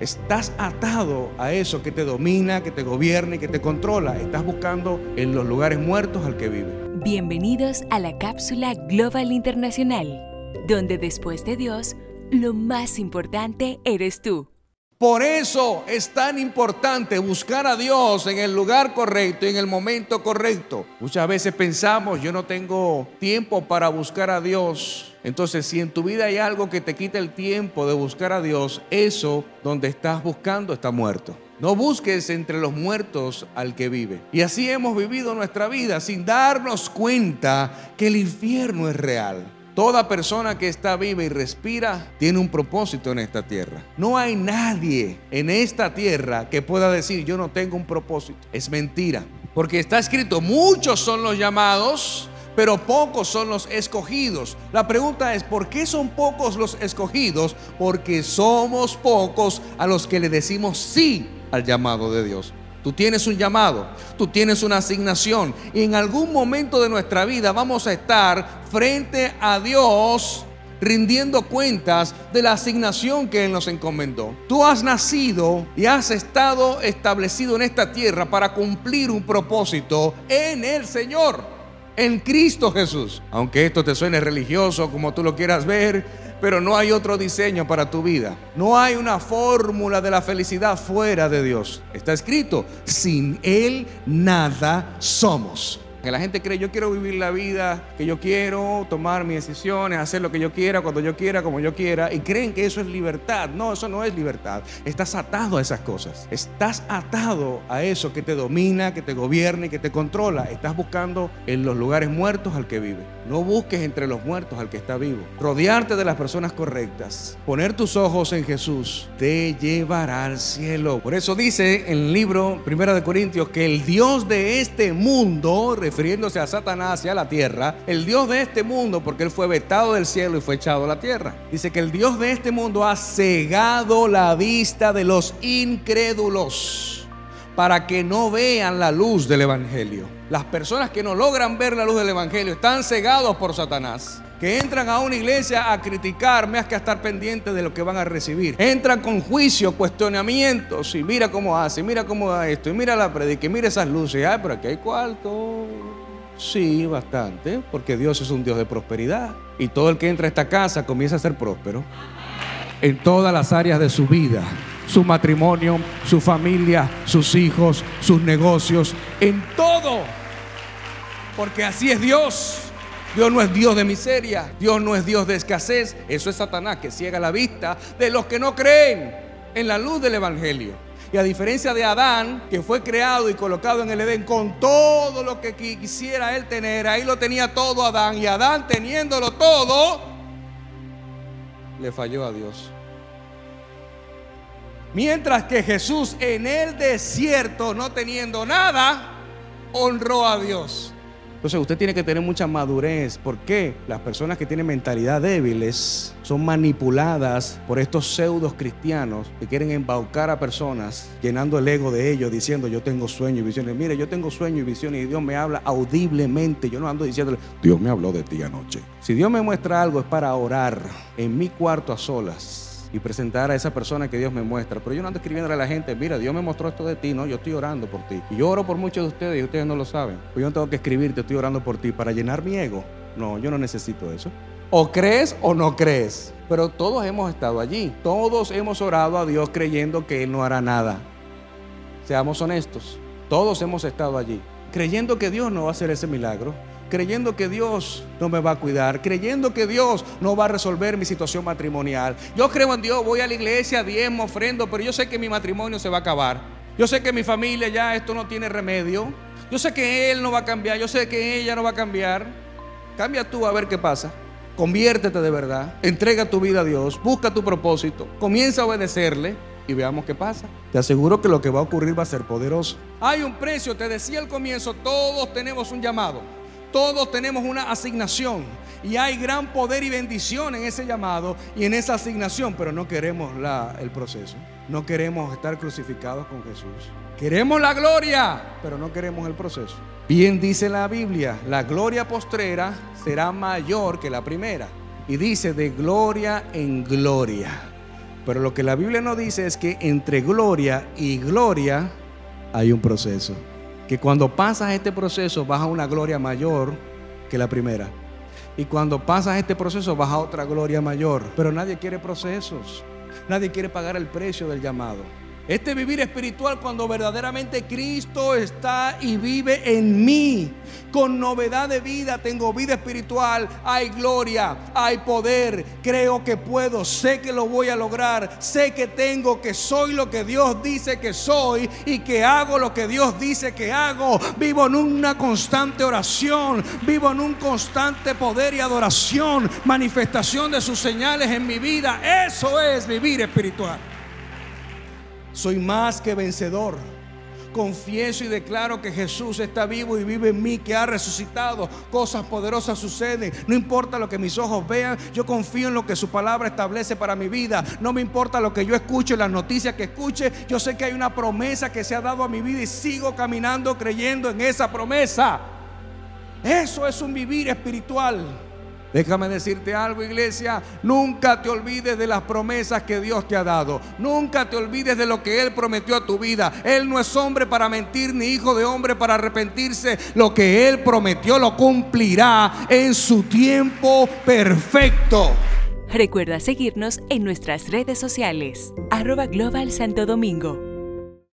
Estás atado a eso que te domina, que te gobierna y que te controla. Estás buscando en los lugares muertos al que vive. Bienvenidos a la cápsula Global Internacional, donde después de Dios, lo más importante eres tú. Por eso es tan importante buscar a Dios en el lugar correcto y en el momento correcto. Muchas veces pensamos, yo no tengo tiempo para buscar a Dios. Entonces, si en tu vida hay algo que te quita el tiempo de buscar a Dios, eso donde estás buscando está muerto. No busques entre los muertos al que vive. Y así hemos vivido nuestra vida sin darnos cuenta que el infierno es real. Toda persona que está viva y respira tiene un propósito en esta tierra. No hay nadie en esta tierra que pueda decir yo no tengo un propósito. Es mentira. Porque está escrito, muchos son los llamados, pero pocos son los escogidos. La pregunta es, ¿por qué son pocos los escogidos? Porque somos pocos a los que le decimos sí al llamado de Dios. Tú tienes un llamado, tú tienes una asignación y en algún momento de nuestra vida vamos a estar frente a Dios rindiendo cuentas de la asignación que Él nos encomendó. Tú has nacido y has estado establecido en esta tierra para cumplir un propósito en el Señor, en Cristo Jesús. Aunque esto te suene religioso como tú lo quieras ver, pero no hay otro diseño para tu vida. No hay una fórmula de la felicidad fuera de Dios. Está escrito, sin Él nada somos. Que la gente cree, yo quiero vivir la vida que yo quiero, tomar mis decisiones, hacer lo que yo quiera, cuando yo quiera, como yo quiera, y creen que eso es libertad. No, eso no es libertad. Estás atado a esas cosas. Estás atado a eso que te domina, que te gobierna y que te controla. Estás buscando en los lugares muertos al que vive. No busques entre los muertos al que está vivo. Rodearte de las personas correctas. Poner tus ojos en Jesús te llevará al cielo. Por eso dice en el libro Primera de Corintios que el Dios de este mundo, refiriéndose a Satanás y a la tierra, el Dios de este mundo, porque él fue vetado del cielo y fue echado a la tierra. Dice que el Dios de este mundo ha cegado la vista de los incrédulos para que no vean la luz del Evangelio. Las personas que no logran ver la luz del Evangelio están cegados por Satanás que entran a una iglesia a criticar más que a estar pendientes de lo que van a recibir. Entran con juicio, cuestionamientos y mira cómo hace, mira cómo da esto, y mira la predica, mira esas luces. Ay, pero aquí hay cuarto. Sí, bastante, porque Dios es un Dios de prosperidad. Y todo el que entra a esta casa comienza a ser próspero en todas las áreas de su vida. Su matrimonio, su familia, sus hijos, sus negocios, en todo. Porque así es Dios. Dios no es Dios de miseria, Dios no es Dios de escasez. Eso es Satanás que ciega la vista de los que no creen en la luz del Evangelio. Y a diferencia de Adán, que fue creado y colocado en el Edén con todo lo que quisiera él tener, ahí lo tenía todo Adán. Y Adán teniéndolo todo, le falló a Dios. Mientras que Jesús en el desierto, no teniendo nada, honró a Dios. Entonces usted tiene que tener mucha madurez. ¿Por qué? Las personas que tienen mentalidad débiles son manipuladas por estos pseudos cristianos que quieren embaucar a personas, llenando el ego de ellos, diciendo yo tengo sueño y visiones. Mire, yo tengo sueño y visiones y Dios me habla audiblemente. Yo no ando diciéndole, Dios me habló de ti anoche. Si Dios me muestra algo es para orar en mi cuarto a solas y presentar a esa persona que Dios me muestra. Pero yo no ando escribiendo a la gente, mira, Dios me mostró esto de ti, no, yo estoy orando por ti. Y yo oro por muchos de ustedes y ustedes no lo saben. Pues yo no tengo que escribirte, estoy orando por ti para llenar mi ego. No, yo no necesito eso. O crees o no crees. Pero todos hemos estado allí. Todos hemos orado a Dios creyendo que Él no hará nada. Seamos honestos. Todos hemos estado allí. Creyendo que Dios no va a hacer ese milagro creyendo que Dios no me va a cuidar, creyendo que Dios no va a resolver mi situación matrimonial. Yo creo en Dios, voy a la iglesia, diezmo, ofrendo, pero yo sé que mi matrimonio se va a acabar. Yo sé que mi familia ya esto no tiene remedio. Yo sé que él no va a cambiar, yo sé que ella no va a cambiar. Cambia tú a ver qué pasa. Conviértete de verdad, entrega tu vida a Dios, busca tu propósito, comienza a obedecerle y veamos qué pasa. Te aseguro que lo que va a ocurrir va a ser poderoso. Hay un precio, te decía al comienzo, todos tenemos un llamado. Todos tenemos una asignación y hay gran poder y bendición en ese llamado y en esa asignación, pero no queremos la, el proceso. No queremos estar crucificados con Jesús. Queremos la gloria, pero no queremos el proceso. Bien dice la Biblia, la gloria postrera será mayor que la primera. Y dice de gloria en gloria. Pero lo que la Biblia nos dice es que entre gloria y gloria hay un proceso. Que cuando pasas este proceso vas a una gloria mayor que la primera. Y cuando pasas este proceso vas a otra gloria mayor. Pero nadie quiere procesos. Nadie quiere pagar el precio del llamado. Este vivir espiritual cuando verdaderamente Cristo está y vive en mí. Con novedad de vida tengo vida espiritual, hay gloria, hay poder, creo que puedo, sé que lo voy a lograr, sé que tengo, que soy lo que Dios dice que soy y que hago lo que Dios dice que hago. Vivo en una constante oración, vivo en un constante poder y adoración, manifestación de sus señales en mi vida. Eso es vivir espiritual. Soy más que vencedor. Confieso y declaro que Jesús está vivo y vive en mí, que ha resucitado. Cosas poderosas suceden. No importa lo que mis ojos vean, yo confío en lo que su palabra establece para mi vida. No me importa lo que yo escuche, las noticias que escuche. Yo sé que hay una promesa que se ha dado a mi vida y sigo caminando creyendo en esa promesa. Eso es un vivir espiritual. Déjame decirte algo, iglesia. Nunca te olvides de las promesas que Dios te ha dado. Nunca te olvides de lo que Él prometió a tu vida. Él no es hombre para mentir, ni hijo de hombre para arrepentirse. Lo que Él prometió lo cumplirá en su tiempo perfecto. Recuerda seguirnos en nuestras redes sociales. Arroba Global Santo Domingo